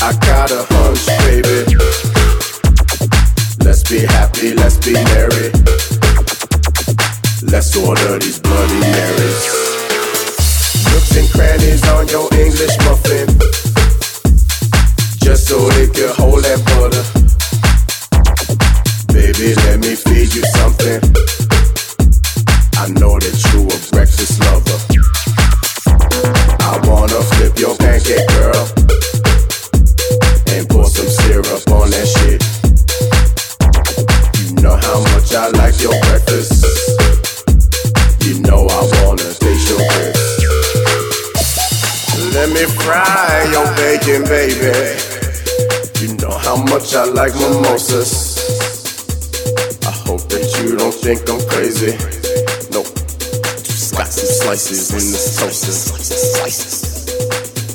I got a hunch, baby. Let's be happy, let's be merry. Let's order these Bloody Marys. Nooks and crannies on your English muffin. Just so they can hold that butter. Baby, let me feed you something. I know that you a breakfast lover. I wanna flip your pancake, girl up on that shit. You know how much I like your breakfast. You know I wanna taste your breath. Let me fry your bacon, baby. You know how much I like mimosas. I hope that you don't think I'm crazy. Nope. Scots and slices in this toast.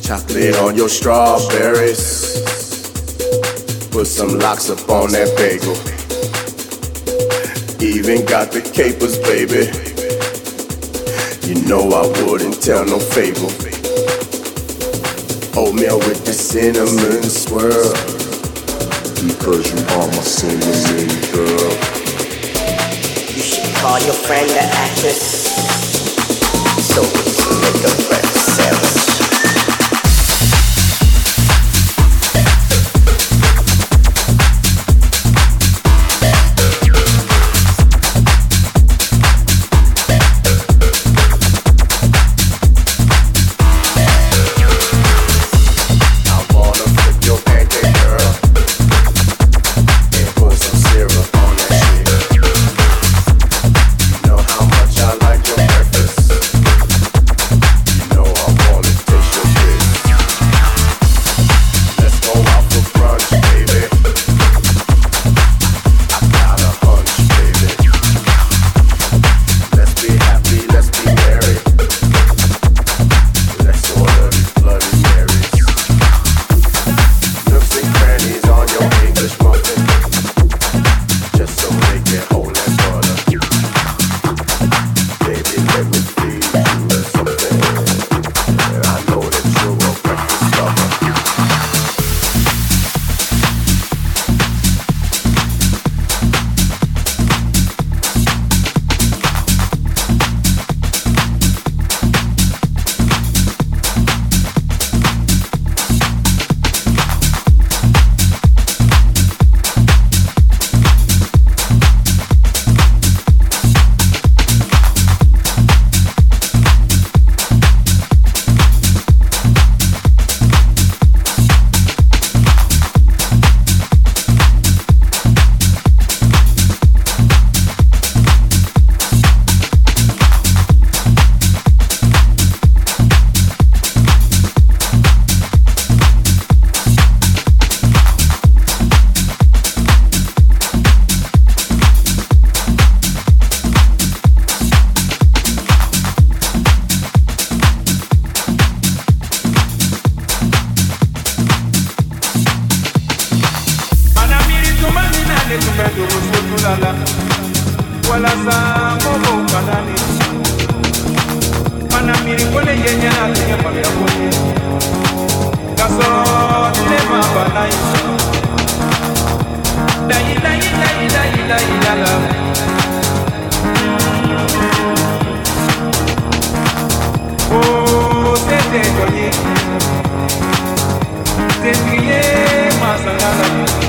Chocolate on your strawberries. Put some lox up on that bagel. Even got the capers, baby. You know I wouldn't tell no fable. Oatmeal with the cinnamon swirl. Because you are my cinnamon girl. You should call your friend the actress. Ma bana ye layi